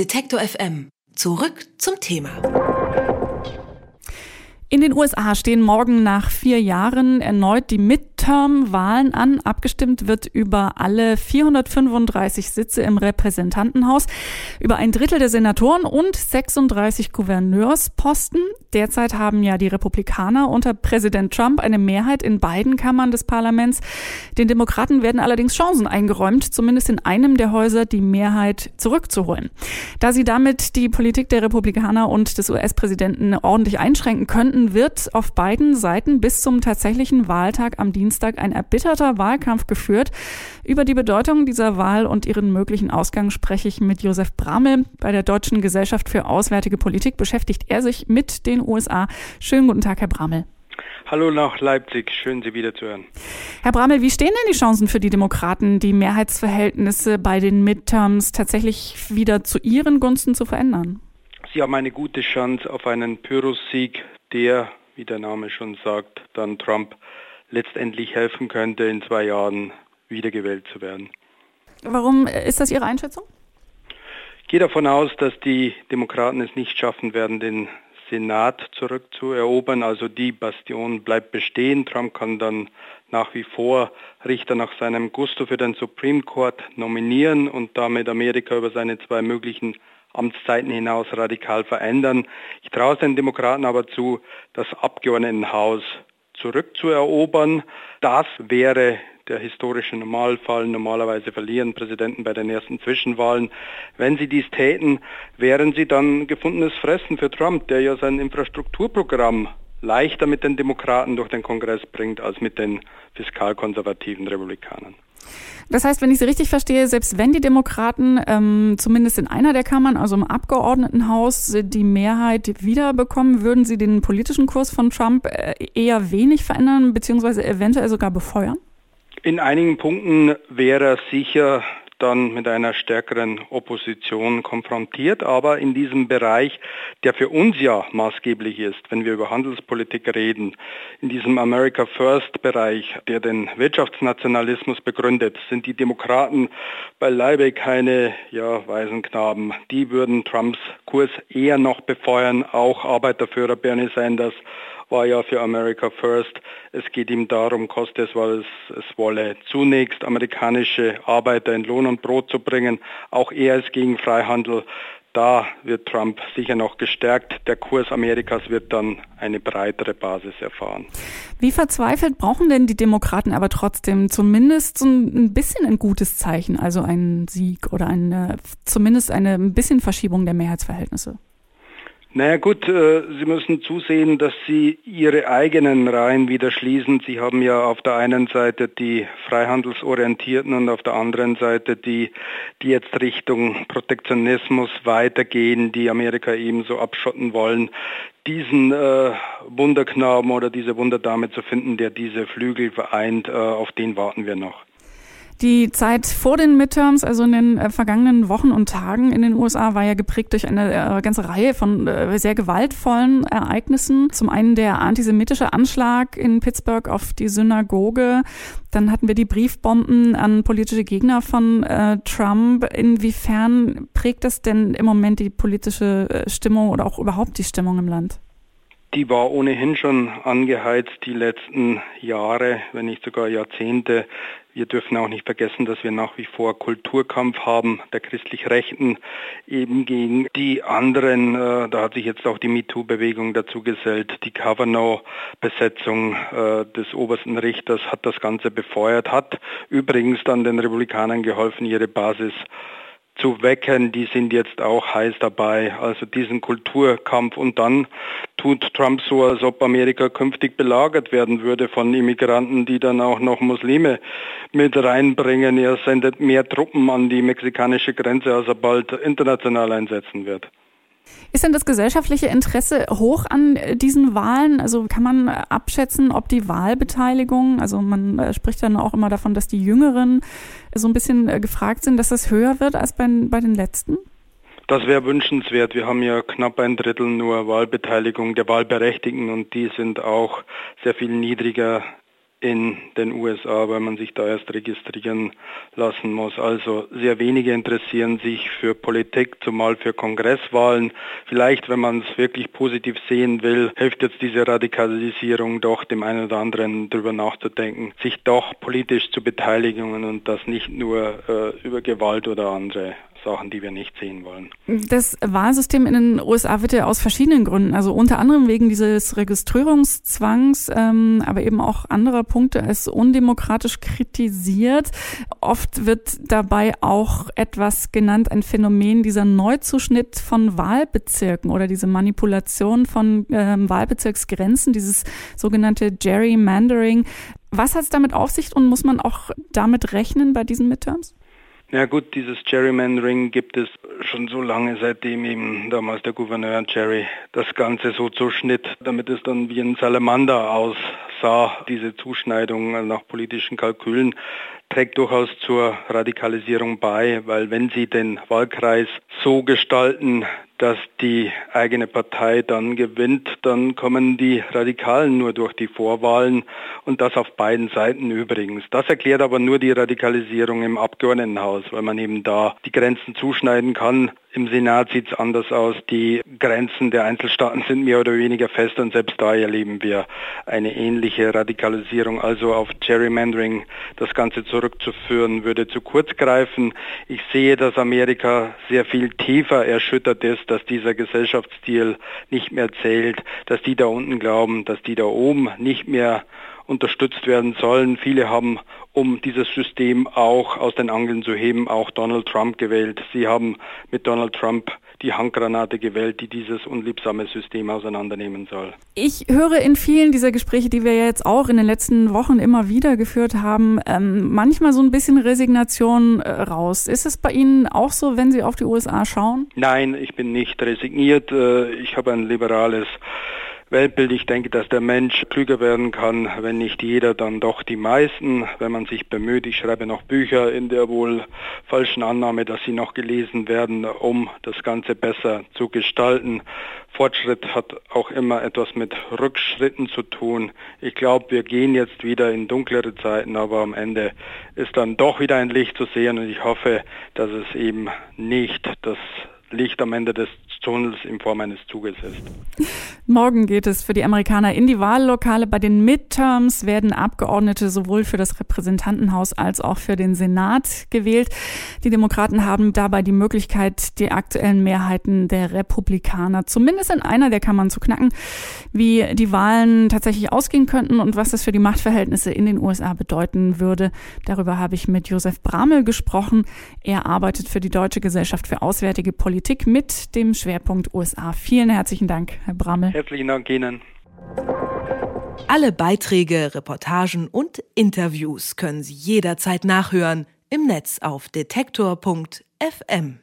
Detektor FM. Zurück zum Thema. In den USA stehen morgen nach vier Jahren erneut die Midterm-Wahlen an. Abgestimmt wird über alle 435 Sitze im Repräsentantenhaus, über ein Drittel der Senatoren und 36 Gouverneursposten. Derzeit haben ja die Republikaner unter Präsident Trump eine Mehrheit in beiden Kammern des Parlaments. Den Demokraten werden allerdings Chancen eingeräumt, zumindest in einem der Häuser die Mehrheit zurückzuholen. Da sie damit die Politik der Republikaner und des US-Präsidenten ordentlich einschränken könnten, wird auf beiden Seiten bis zum tatsächlichen Wahltag am Dienstag ein erbitterter Wahlkampf geführt. Über die Bedeutung dieser Wahl und ihren möglichen Ausgang spreche ich mit Josef Bramel. Bei der Deutschen Gesellschaft für Auswärtige Politik beschäftigt er sich mit den USA. Schönen guten Tag, Herr Bramel. Hallo nach Leipzig, schön Sie wieder zu hören. Herr Bramel, wie stehen denn die Chancen für die Demokraten, die Mehrheitsverhältnisse bei den Midterms tatsächlich wieder zu ihren Gunsten zu verändern? Sie haben eine gute Chance auf einen Pyrrhus-Sieg der, wie der Name schon sagt, dann Trump letztendlich helfen könnte, in zwei Jahren wiedergewählt zu werden. Warum ist das Ihre Einschätzung? Ich gehe davon aus, dass die Demokraten es nicht schaffen werden, den Senat zurückzuerobern. Also die Bastion bleibt bestehen. Trump kann dann nach wie vor Richter nach seinem Gusto für den Supreme Court nominieren und damit Amerika über seine zwei möglichen Amtszeiten hinaus radikal verändern. Ich traue es den Demokraten aber zu, das Abgeordnetenhaus zurückzuerobern. Das wäre der historische Normalfall. Normalerweise verlieren Präsidenten bei den ersten Zwischenwahlen. Wenn sie dies täten, wären sie dann gefundenes Fressen für Trump, der ja sein Infrastrukturprogramm leichter mit den Demokraten durch den Kongress bringt als mit den fiskalkonservativen Republikanern. Das heißt, wenn ich Sie richtig verstehe, selbst wenn die Demokraten ähm, zumindest in einer der Kammern, also im Abgeordnetenhaus, die Mehrheit wiederbekommen, würden Sie den politischen Kurs von Trump äh, eher wenig verändern, beziehungsweise eventuell sogar befeuern? In einigen Punkten wäre er sicher dann mit einer stärkeren Opposition konfrontiert. Aber in diesem Bereich, der für uns ja maßgeblich ist, wenn wir über Handelspolitik reden, in diesem America First Bereich, der den Wirtschaftsnationalismus begründet, sind die Demokraten beileibe keine ja, Waisenknaben. Die würden Trumps Kurs eher noch befeuern, auch Arbeiterführer Bernie Sanders war ja für America First. Es geht ihm darum, koste es, weil es, wolle, zunächst amerikanische Arbeiter in Lohn und Brot zu bringen. Auch er ist gegen Freihandel. Da wird Trump sicher noch gestärkt. Der Kurs Amerikas wird dann eine breitere Basis erfahren. Wie verzweifelt brauchen denn die Demokraten aber trotzdem zumindest ein bisschen ein gutes Zeichen, also einen Sieg oder eine, zumindest eine ein bisschen Verschiebung der Mehrheitsverhältnisse? Naja gut, äh, Sie müssen zusehen, dass Sie Ihre eigenen Reihen wieder schließen. Sie haben ja auf der einen Seite die Freihandelsorientierten und auf der anderen Seite die, die jetzt Richtung Protektionismus weitergehen, die Amerika ebenso abschotten wollen. Diesen äh, Wunderknaben oder diese Wunderdame zu finden, der diese Flügel vereint, äh, auf den warten wir noch. Die Zeit vor den Midterms, also in den äh, vergangenen Wochen und Tagen in den USA, war ja geprägt durch eine äh, ganze Reihe von äh, sehr gewaltvollen Ereignissen. Zum einen der antisemitische Anschlag in Pittsburgh auf die Synagoge. Dann hatten wir die Briefbomben an politische Gegner von äh, Trump. Inwiefern prägt das denn im Moment die politische äh, Stimmung oder auch überhaupt die Stimmung im Land? Die war ohnehin schon angeheizt die letzten Jahre, wenn nicht sogar Jahrzehnte. Wir dürfen auch nicht vergessen, dass wir nach wie vor Kulturkampf haben der christlich Rechten eben gegen die anderen. Äh, da hat sich jetzt auch die MeToo-Bewegung dazu gesellt. Die Kavanaugh-Besetzung äh, des obersten Richters hat das Ganze befeuert, hat übrigens dann den Republikanern geholfen, ihre Basis zu wecken, die sind jetzt auch heiß dabei. Also diesen Kulturkampf und dann tut Trump so, als ob Amerika künftig belagert werden würde von Immigranten, die dann auch noch Muslime mit reinbringen. Er sendet mehr Truppen an die mexikanische Grenze, als er bald international einsetzen wird. Ist denn das gesellschaftliche Interesse hoch an äh, diesen Wahlen? Also kann man äh, abschätzen, ob die Wahlbeteiligung, also man äh, spricht dann auch immer davon, dass die Jüngeren so ein bisschen gefragt sind, dass das höher wird als bei, bei den letzten? Das wäre wünschenswert. Wir haben ja knapp ein Drittel nur Wahlbeteiligung der Wahlberechtigten und die sind auch sehr viel niedriger in den USA, weil man sich da erst registrieren lassen muss. Also sehr wenige interessieren sich für Politik, zumal für Kongresswahlen. Vielleicht, wenn man es wirklich positiv sehen will, hilft jetzt diese Radikalisierung doch dem einen oder anderen darüber nachzudenken, sich doch politisch zu beteiligen und das nicht nur äh, über Gewalt oder andere Sachen, die wir nicht sehen wollen. Das Wahlsystem in den USA wird ja aus verschiedenen Gründen, also unter anderem wegen dieses Registrierungszwangs, ähm, aber eben auch anderer Punkte als undemokratisch kritisiert. Oft wird dabei auch etwas genannt, ein Phänomen dieser Neuzuschnitt von Wahlbezirken oder diese Manipulation von ähm, Wahlbezirksgrenzen, dieses sogenannte Gerrymandering. Was hat es damit auf sich und muss man auch damit rechnen bei diesen Midterms? Ja gut, dieses Gerrymandering gibt es schon so lange, seitdem eben damals der Gouverneur Jerry das Ganze so zuschnitt, damit es dann wie ein Salamander aussah, diese Zuschneidung nach politischen Kalkülen trägt durchaus zur Radikalisierung bei, weil wenn Sie den Wahlkreis so gestalten, dass die eigene Partei dann gewinnt, dann kommen die Radikalen nur durch die Vorwahlen und das auf beiden Seiten übrigens. Das erklärt aber nur die Radikalisierung im Abgeordnetenhaus, weil man eben da die Grenzen zuschneiden kann. Im Senat sieht es anders aus. Die Grenzen der Einzelstaaten sind mehr oder weniger fest und selbst da erleben wir eine ähnliche Radikalisierung. Also auf Gerrymandering das Ganze zurückzuführen, würde zu kurz greifen. Ich sehe, dass Amerika sehr viel tiefer erschüttert ist, dass dieser Gesellschaftsstil nicht mehr zählt, dass die da unten glauben, dass die da oben nicht mehr unterstützt werden sollen. Viele haben, um dieses System auch aus den Angeln zu heben, auch Donald Trump gewählt. Sie haben mit Donald Trump die Handgranate gewählt, die dieses unliebsame System auseinandernehmen soll. Ich höre in vielen dieser Gespräche, die wir jetzt auch in den letzten Wochen immer wieder geführt haben, ähm, manchmal so ein bisschen Resignation äh, raus. Ist es bei Ihnen auch so, wenn Sie auf die USA schauen? Nein, ich bin nicht resigniert. Äh, ich habe ein liberales Weltbild. Ich denke, dass der Mensch klüger werden kann, wenn nicht jeder, dann doch die meisten, wenn man sich bemüht. Ich schreibe noch Bücher in der wohl falschen Annahme, dass sie noch gelesen werden, um das Ganze besser zu gestalten. Fortschritt hat auch immer etwas mit Rückschritten zu tun. Ich glaube, wir gehen jetzt wieder in dunklere Zeiten, aber am Ende ist dann doch wieder ein Licht zu sehen und ich hoffe, dass es eben nicht das Licht am Ende des Tunnels in Form eines Zuges ist. Morgen geht es für die Amerikaner in die Wahllokale. Bei den Midterms werden Abgeordnete sowohl für das Repräsentantenhaus als auch für den Senat gewählt. Die Demokraten haben dabei die Möglichkeit, die aktuellen Mehrheiten der Republikaner zumindest in einer der Kammern zu knacken. Wie die Wahlen tatsächlich ausgehen könnten und was das für die Machtverhältnisse in den USA bedeuten würde, darüber habe ich mit Josef Bramel gesprochen. Er arbeitet für die Deutsche Gesellschaft für Auswärtige Politik mit dem Schwerpunkt Schwerpunkt USA. Vielen herzlichen Dank, Herr Brammel. Herzlichen Dank Ihnen. Alle Beiträge, Reportagen und Interviews können Sie jederzeit nachhören im Netz auf detektor.fm.